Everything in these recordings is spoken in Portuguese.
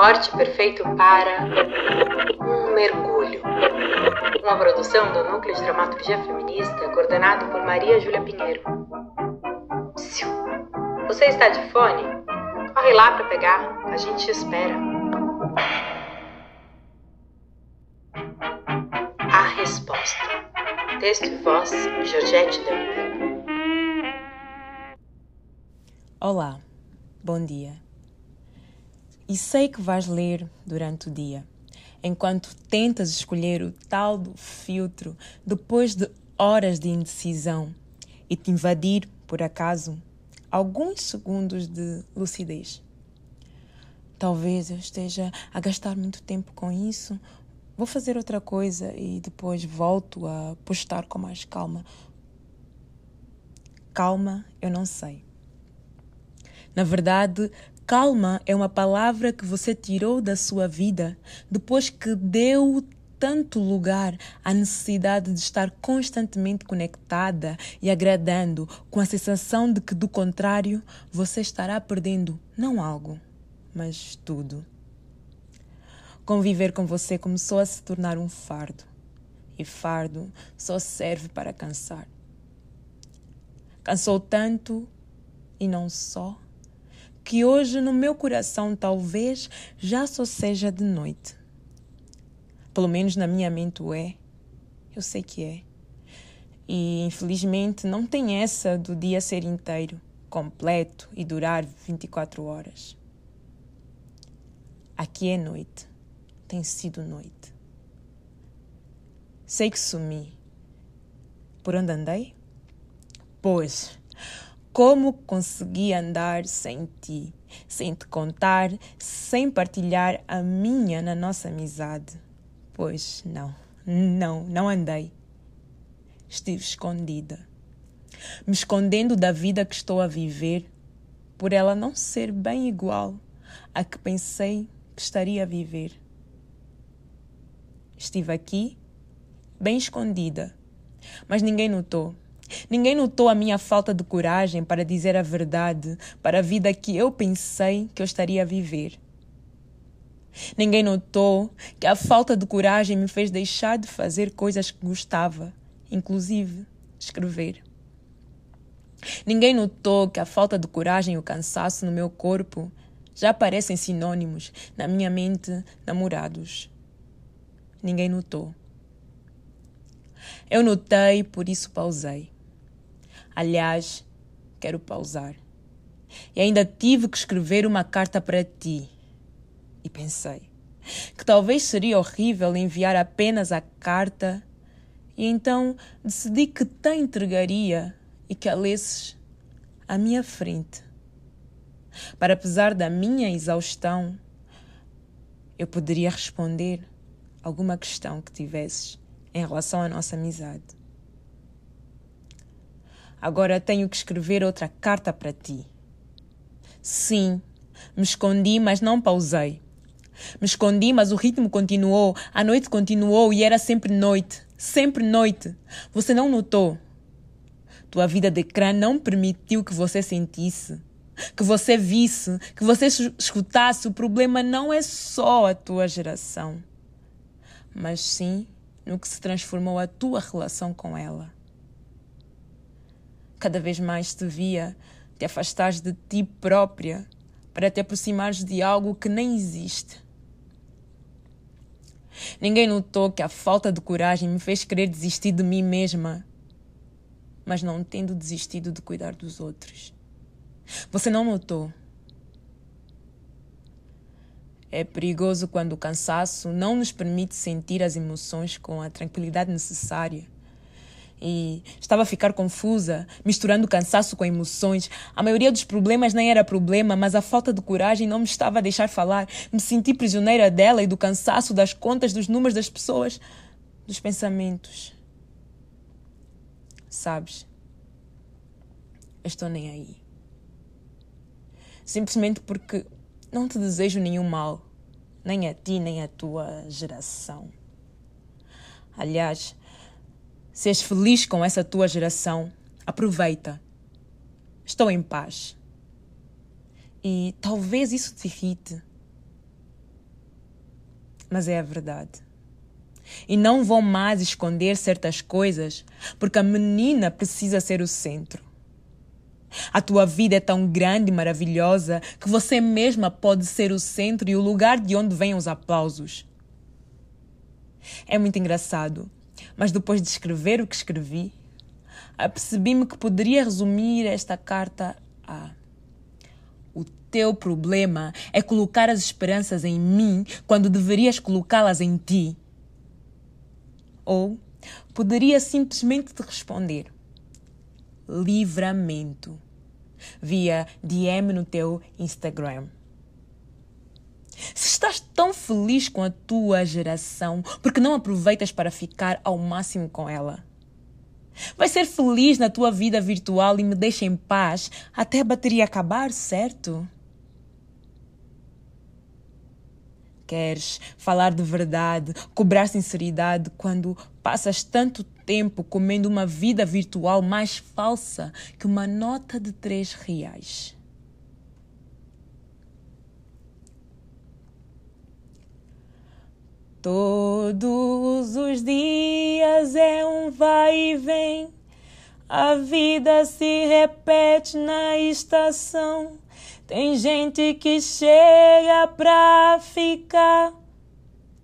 Corte perfeito para um mergulho. Uma produção do Núcleo de Dramaturgia Feminista, coordenado por Maria Júlia Pinheiro. Você está de fone? Corre lá para pegar, a gente te espera. A resposta. Texto e voz, Georgette Demper. Olá, bom dia. E sei que vais ler durante o dia, enquanto tentas escolher o tal do filtro depois de horas de indecisão e te invadir, por acaso, alguns segundos de lucidez. Talvez eu esteja a gastar muito tempo com isso. Vou fazer outra coisa e depois volto a postar com mais calma. Calma, eu não sei. Na verdade, Calma é uma palavra que você tirou da sua vida depois que deu tanto lugar à necessidade de estar constantemente conectada e agradando, com a sensação de que, do contrário, você estará perdendo não algo, mas tudo. Conviver com você começou a se tornar um fardo, e fardo só serve para cansar. Cansou tanto e não só que hoje no meu coração talvez já só seja de noite. Pelo menos na minha mente o é. Eu sei que é. E infelizmente não tem essa do dia ser inteiro, completo e durar 24 horas. Aqui é noite. Tem sido noite. Sei que sumi. Por onde andei? Pois, como consegui andar sem ti, sem te contar, sem partilhar a minha na nossa amizade? Pois não, não, não andei. Estive escondida, me escondendo da vida que estou a viver, por ela não ser bem igual à que pensei que estaria a viver. Estive aqui, bem escondida, mas ninguém notou. Ninguém notou a minha falta de coragem para dizer a verdade para a vida que eu pensei que eu estaria a viver. Ninguém notou que a falta de coragem me fez deixar de fazer coisas que gostava, inclusive escrever. Ninguém notou que a falta de coragem e o cansaço no meu corpo já parecem sinônimos na minha mente namorados. Ninguém notou. Eu notei, por isso pausei. Aliás, quero pausar. E ainda tive que escrever uma carta para ti. E pensei que talvez seria horrível enviar apenas a carta, e então decidi que te entregaria e que a lesses à minha frente. Para apesar da minha exaustão, eu poderia responder alguma questão que tivesses em relação à nossa amizade. Agora tenho que escrever outra carta para ti. Sim, me escondi, mas não pausei. Me escondi, mas o ritmo continuou, a noite continuou e era sempre noite, sempre noite. Você não notou? Tua vida de ecrã não permitiu que você sentisse, que você visse, que você escutasse. O problema não é só a tua geração, mas sim no que se transformou a tua relação com ela. Cada vez mais te via te afastares de ti própria para te aproximares de algo que nem existe. Ninguém notou que a falta de coragem me fez querer desistir de mim mesma, mas não tendo desistido de cuidar dos outros. Você não notou? É perigoso quando o cansaço não nos permite sentir as emoções com a tranquilidade necessária e estava a ficar confusa, misturando cansaço com emoções. A maioria dos problemas nem era problema, mas a falta de coragem não me estava a deixar falar. Me senti prisioneira dela e do cansaço, das contas, dos números das pessoas, dos pensamentos. Sabes? Eu estou nem aí. Simplesmente porque não te desejo nenhum mal, nem a ti, nem a tua geração. Aliás, se és feliz com essa tua geração, aproveita. Estou em paz. E talvez isso te irrite. mas é a verdade. E não vou mais esconder certas coisas porque a menina precisa ser o centro. A tua vida é tão grande e maravilhosa que você mesma pode ser o centro e o lugar de onde vêm os aplausos. É muito engraçado, mas depois de escrever o que escrevi, apercebi-me que poderia resumir esta carta a: O teu problema é colocar as esperanças em mim quando deverias colocá-las em ti. Ou poderia simplesmente te responder: livramento via DM no teu Instagram. Se estás tão feliz com a tua geração, por que não aproveitas para ficar ao máximo com ela? Vai ser feliz na tua vida virtual e me deixa em paz até a bateria acabar, certo? Queres falar de verdade, cobrar sinceridade quando passas tanto tempo comendo uma vida virtual mais falsa que uma nota de três reais? Todos os dias é um vai e vem, a vida se repete na estação. Tem gente que chega pra ficar,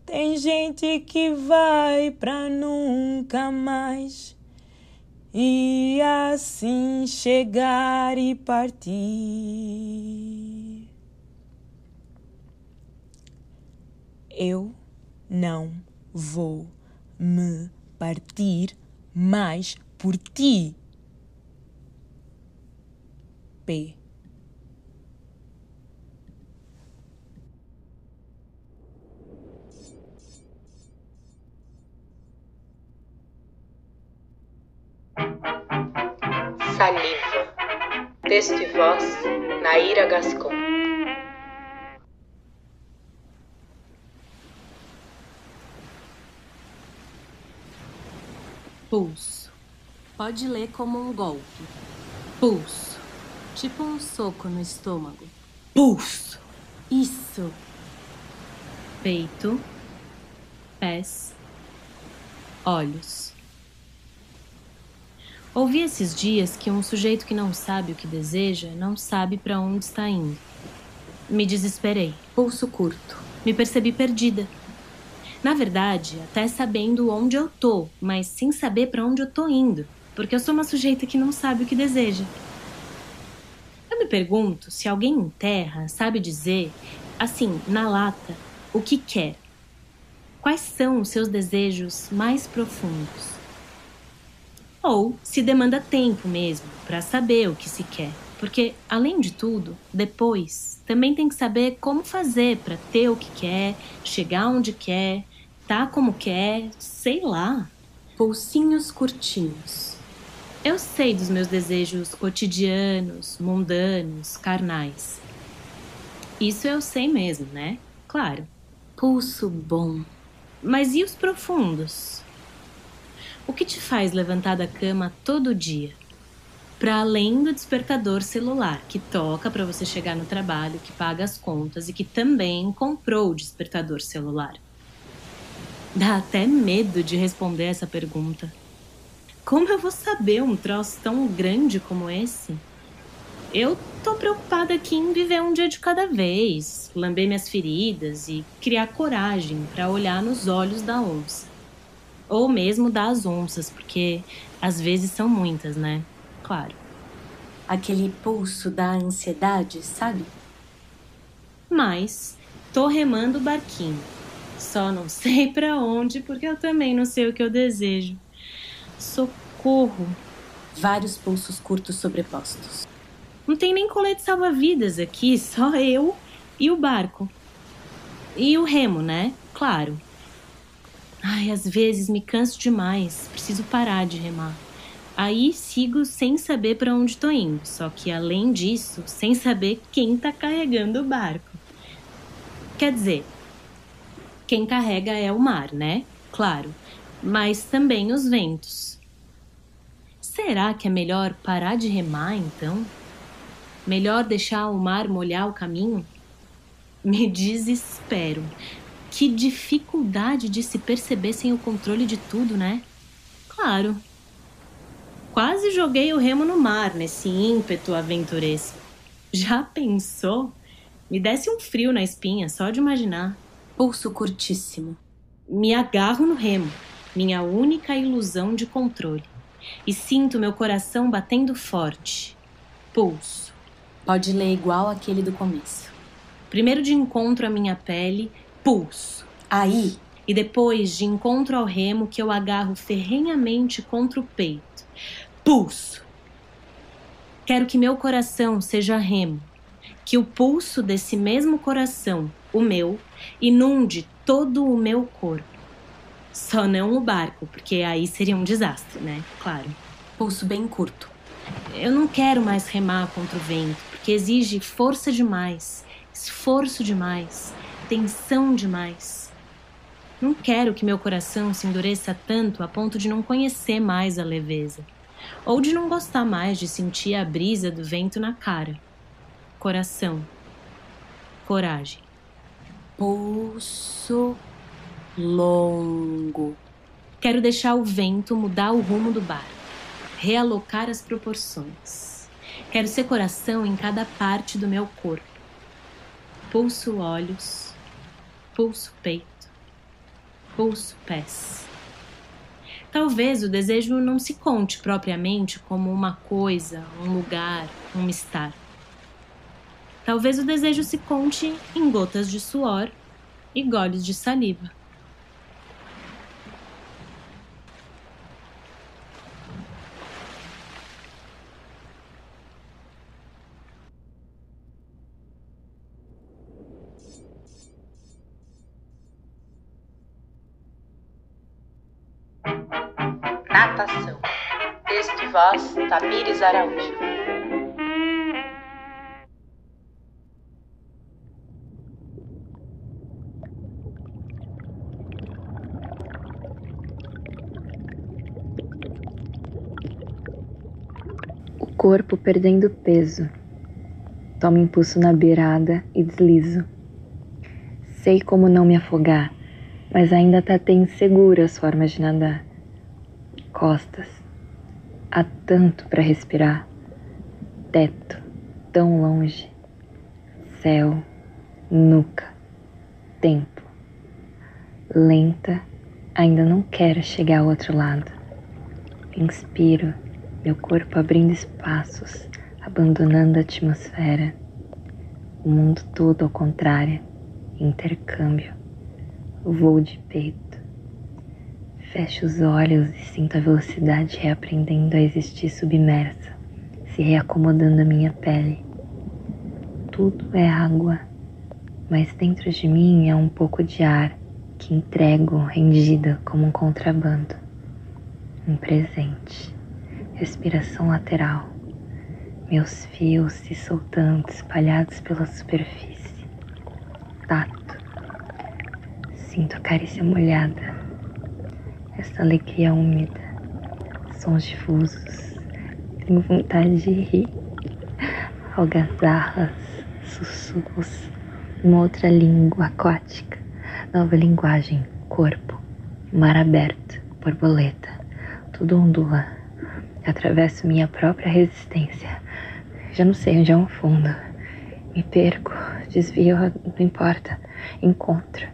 tem gente que vai pra nunca mais. E assim chegar e partir. Eu não vou me partir mais por ti. P. Saliva. Texto e voz, Naira Gascon. Pulso. Pode ler como um golpe. Pulso. Tipo um soco no estômago. Pulso. Isso. Peito. Pés. Olhos. Ouvi esses dias que um sujeito que não sabe o que deseja não sabe para onde está indo. Me desesperei. Pulso curto. Me percebi perdida. Na verdade, até sabendo onde eu tô, mas sem saber para onde eu tô indo, porque eu sou uma sujeita que não sabe o que deseja. Eu me pergunto se alguém em terra sabe dizer, assim, na lata, o que quer. Quais são os seus desejos mais profundos? Ou se demanda tempo mesmo para saber o que se quer. Porque, além de tudo, depois também tem que saber como fazer para ter o que quer, chegar onde quer, tá como quer, sei lá. Pulsinhos curtinhos. Eu sei dos meus desejos cotidianos, mundanos, carnais. Isso eu sei mesmo, né? Claro. Pulso bom. Mas e os profundos? O que te faz levantar da cama todo dia? Para além do despertador celular que toca para você chegar no trabalho, que paga as contas e que também comprou o despertador celular. Dá até medo de responder essa pergunta. Como eu vou saber um troço tão grande como esse? Eu tô preocupada aqui em viver um dia de cada vez, lamber minhas feridas e criar coragem para olhar nos olhos da onça. Ou mesmo das onças, porque às vezes são muitas, né? Claro. Aquele pulso da ansiedade, sabe? Mas tô remando o barquinho só não sei para onde, porque eu também não sei o que eu desejo. Socorro! Vários pulsos curtos sobrepostos. Não tem nem colete salva-vidas aqui, só eu e o barco. E o remo, né? Claro. Ai, às vezes me canso demais, preciso parar de remar. Aí sigo sem saber para onde tô indo, só que além disso, sem saber quem tá carregando o barco. Quer dizer, quem carrega é o mar, né? Claro, mas também os ventos. Será que é melhor parar de remar então? Melhor deixar o mar molhar o caminho? Me desespero. Que dificuldade de se perceber sem o controle de tudo, né? Claro. Quase joguei o remo no mar nesse ímpeto aventuresco. Já pensou? Me desce um frio na espinha só de imaginar. Pulso curtíssimo. Me agarro no remo, minha única ilusão de controle, e sinto meu coração batendo forte. Pulso. Pode ler igual aquele do começo. Primeiro de encontro à minha pele, pulso. Aí, e depois de encontro ao remo que eu agarro ferrenhamente contra o peito. Pulso. Quero que meu coração seja remo, que o pulso desse mesmo coração, o meu, inunde todo o meu corpo. Só não o barco, porque aí seria um desastre, né? Claro. Pulso bem curto. Eu não quero mais remar contra o vento, porque exige força demais, esforço demais, tensão demais. Não quero que meu coração se endureça tanto a ponto de não conhecer mais a leveza, ou de não gostar mais de sentir a brisa do vento na cara. Coração. Coragem. Pulso longo. Quero deixar o vento mudar o rumo do barco, realocar as proporções. Quero ser coração em cada parte do meu corpo. Pulso olhos, pulso peito, pulso pés. Talvez o desejo não se conte propriamente como uma coisa, um lugar, um estar. Talvez o desejo se conte em gotas de suor e goles de saliva. Natação. Texto e voz, Tamires Araújo. O corpo perdendo peso. Tomo impulso na beirada e deslizo. Sei como não me afogar, mas ainda tatei inseguras formas de nadar costas. Há tanto para respirar. Teto, tão longe. Céu, nuca, tempo. Lenta, ainda não quero chegar ao outro lado. Inspiro, meu corpo abrindo espaços, abandonando a atmosfera. O mundo todo ao contrário, intercâmbio. Voo de peito. Fecho os olhos e sinto a velocidade reaprendendo a existir submersa, se reacomodando a minha pele. Tudo é água, mas dentro de mim é um pouco de ar que entrego rendida como um contrabando. Um presente. Respiração lateral. Meus fios se soltando, espalhados pela superfície. Tato. Sinto a carícia molhada essa alegria úmida, sons difusos. Tenho vontade de rir, algazarras, sussurros, uma outra língua aquática, nova linguagem, corpo, mar aberto, borboleta, tudo ondula. Atravesso minha própria resistência. Já não sei onde é um fundo. Me perco, desvio, não importa. Encontro.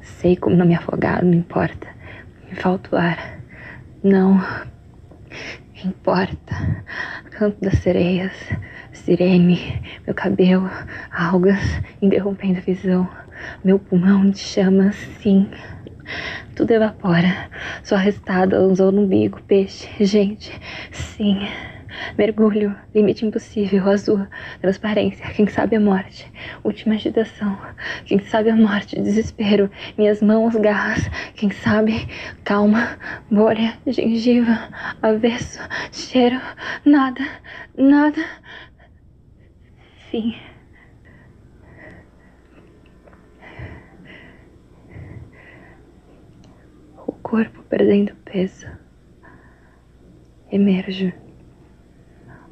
Sei como não me afogar, não importa. Me falta o ar. Não importa. Canto das sereias, sirene, meu cabelo, algas interrompendo a visão. Meu pulmão de chamas, sim. Tudo evapora. Só restada usou no umbigo, peixe, gente, sim. Mergulho, limite impossível, azul, transparência, quem sabe a morte, última agitação, quem sabe a morte, desespero, minhas mãos, garras, quem sabe, calma, bolha, gengiva, avesso, cheiro, nada, nada, fim. O corpo perdendo peso. Emerjo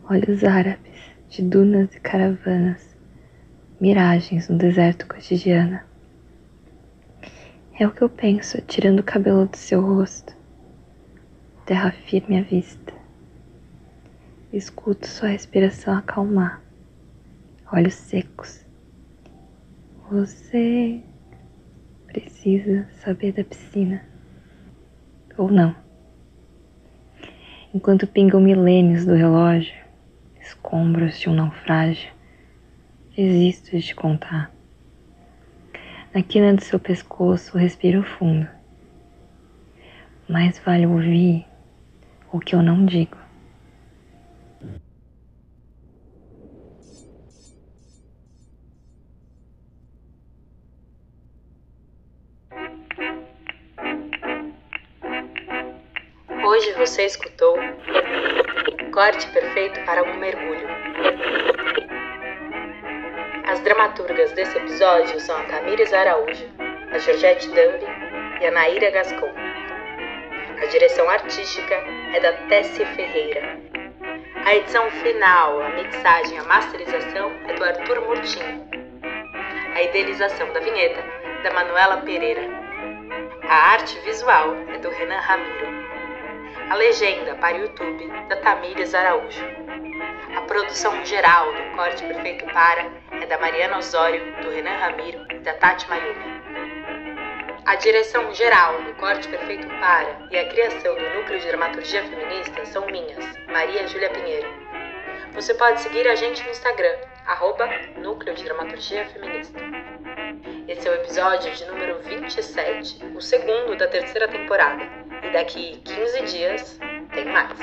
olhos árabes de dunas e caravanas, miragens no deserto cotidiano. É o que eu penso, tirando o cabelo do seu rosto. Terra firme à vista. Escuto sua respiração acalmar. Olhos secos. Você precisa saber da piscina. Ou não. Enquanto pingam milênios do relógio, escombros de um naufrágio, existo de te contar. Na quina do seu pescoço, respiro fundo. Mais vale ouvir o que eu não digo. Você escutou Corte Perfeito para um Mergulho. As dramaturgas desse episódio são a Tamires Araújo, a Georgette Dambi e a Naíra Gascon. A direção artística é da Tessie Ferreira. A edição final, a mixagem e a masterização é do Arthur Murtinho. A idealização da vinheta da Manuela Pereira. A arte visual é do Renan Ramiro. A legenda para o YouTube da Tamires Araújo. A produção geral do Corte Perfeito Para é da Mariana Osório, do Renan Ramiro e da Tati Mayumi. A direção geral do Corte Perfeito Para e a criação do Núcleo de Dramaturgia Feminista são minhas, Maria Júlia Pinheiro. Você pode seguir a gente no Instagram, arroba Núcleo de Dramaturgia Feminista. Esse é o episódio de número 27, o segundo da terceira temporada. E daqui 15 dias tem mais.